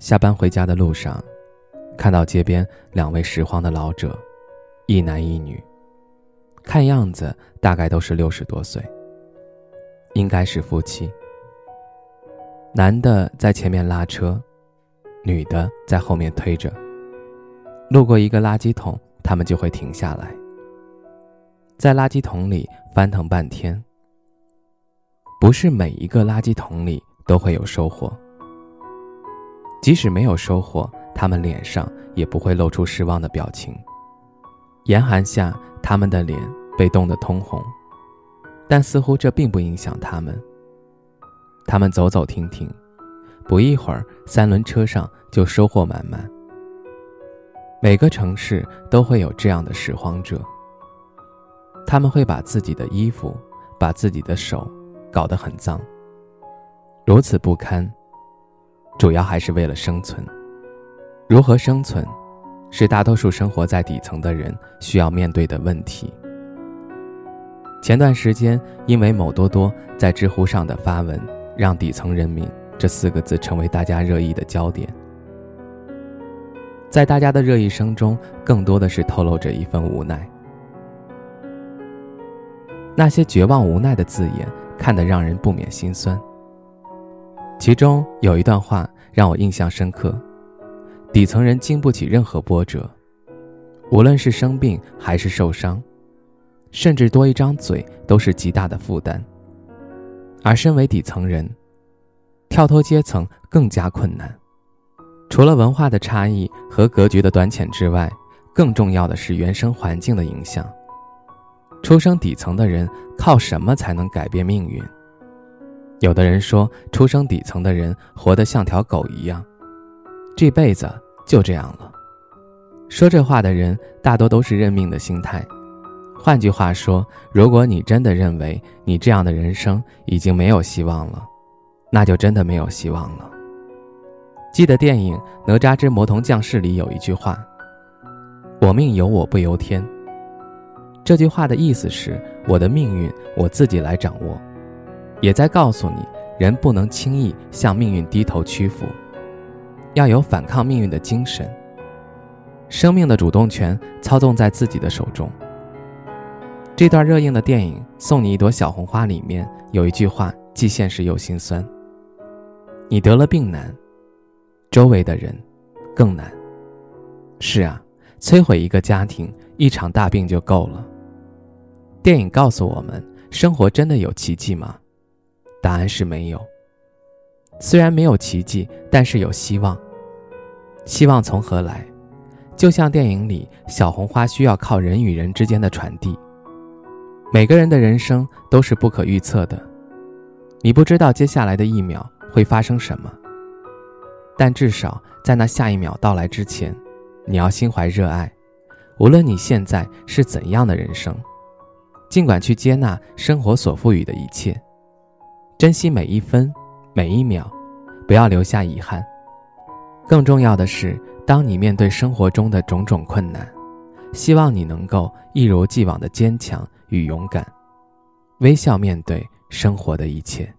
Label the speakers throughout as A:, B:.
A: 下班回家的路上，看到街边两位拾荒的老者，一男一女，看样子大概都是六十多岁，应该是夫妻。男的在前面拉车，女的在后面推着。路过一个垃圾桶，他们就会停下来，在垃圾桶里翻腾半天。不是每一个垃圾桶里都会有收获。即使没有收获，他们脸上也不会露出失望的表情。严寒下，他们的脸被冻得通红，但似乎这并不影响他们。他们走走停停，不一会儿，三轮车上就收获满满。每个城市都会有这样的拾荒者，他们会把自己的衣服、把自己的手搞得很脏，如此不堪。主要还是为了生存。如何生存，是大多数生活在底层的人需要面对的问题。前段时间，因为某多多在知乎上的发文，让“底层人民”这四个字成为大家热议的焦点。在大家的热议声中，更多的是透露着一份无奈。那些绝望无奈的字眼，看得让人不免心酸。其中有一段话让我印象深刻：底层人经不起任何波折，无论是生病还是受伤，甚至多一张嘴都是极大的负担。而身为底层人，跳脱阶层更加困难。除了文化的差异和格局的短浅之外，更重要的是原生环境的影响。出生底层的人靠什么才能改变命运？有的人说，出生底层的人活得像条狗一样，这辈子就这样了。说这话的人大多都是认命的心态。换句话说，如果你真的认为你这样的人生已经没有希望了，那就真的没有希望了。记得电影《哪吒之魔童降世》里有一句话：“我命由我不由天。”这句话的意思是，我的命运我自己来掌握。也在告诉你，人不能轻易向命运低头屈服，要有反抗命运的精神。生命的主动权操纵在自己的手中。这段热映的电影《送你一朵小红花》里面有一句话，既现实又心酸：你得了病难，周围的人更难。是啊，摧毁一个家庭，一场大病就够了。电影告诉我们，生活真的有奇迹吗？答案是没有。虽然没有奇迹，但是有希望。希望从何来？就像电影里小红花需要靠人与人之间的传递。每个人的人生都是不可预测的，你不知道接下来的一秒会发生什么。但至少在那下一秒到来之前，你要心怀热爱。无论你现在是怎样的人生，尽管去接纳生活所赋予的一切。珍惜每一分，每一秒，不要留下遗憾。更重要的是，当你面对生活中的种种困难，希望你能够一如既往的坚强与勇敢，微笑面对生活的一切。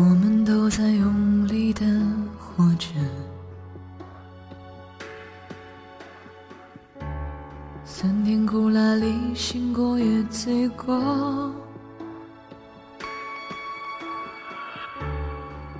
B: 我们都在用力的活着，酸甜苦辣里醒过也醉过，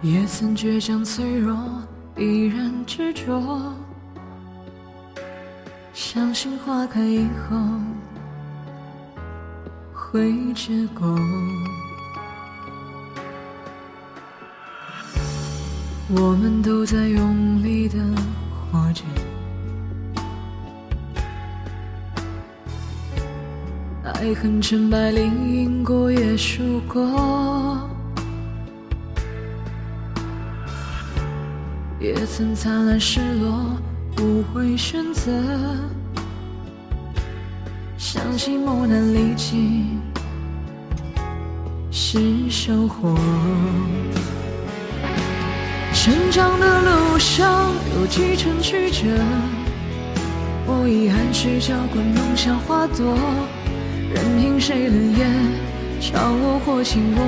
B: 也曾倔强脆弱，依然执着，相信花开以后。会结果。我们都在用力的活着，爱恨成败里赢过也输过。也曾灿烂失落，无悔选择，相信磨难历经是收获。成长的路上有几程曲折，我以汗水浇灌梦想花朵，任凭谁冷眼嘲我或轻我，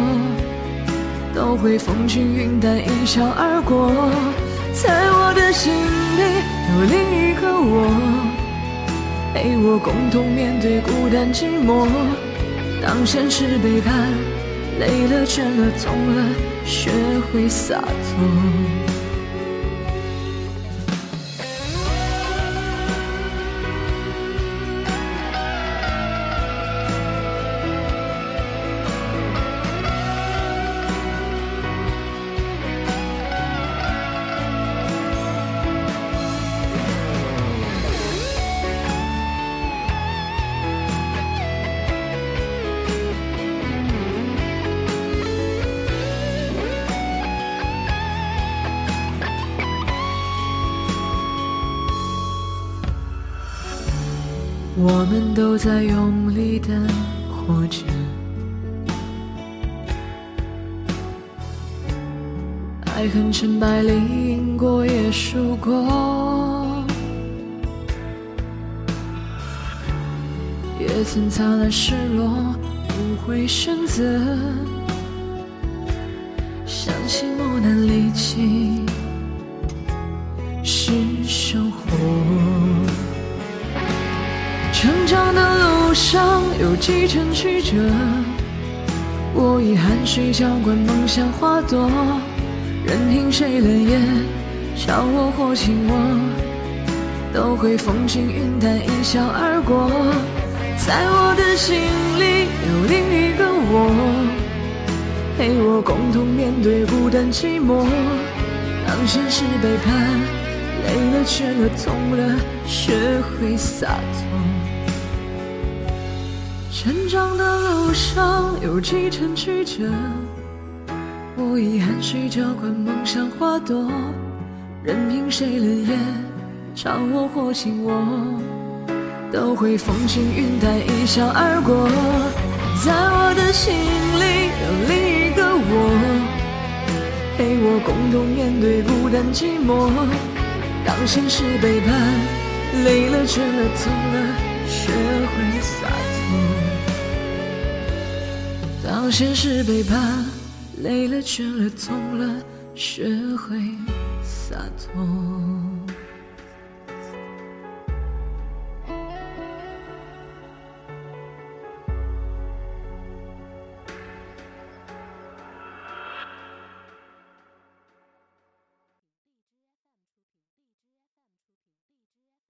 B: 都会风轻云淡一笑而过。在我的心里有另一个我，陪我共同面对孤单寂寞。当现实背叛，累了倦了痛了，学会洒脱。我们都在用力的活着，爱恨成败里赢过也输过，也曾灿烂失落，不会选择，有几程曲折，我以汗水浇灌梦想花朵，任凭谁冷眼嘲我或轻我，都会风轻云淡一笑而过。在我的心里有另一个我，陪我共同面对孤单寂寞。当现实背叛，累了倦了痛了，学会洒脱。成长的路上有几程曲折，我以汗水浇灌梦想花朵，任凭谁冷眼嘲我或轻我，都会风轻云淡一笑而过。在我的心里有另一个我，陪我共同面对孤单寂寞。当现实背叛，累了倦了痛了，学会洒脱。当现实背叛，累了倦了痛了，学会洒脱。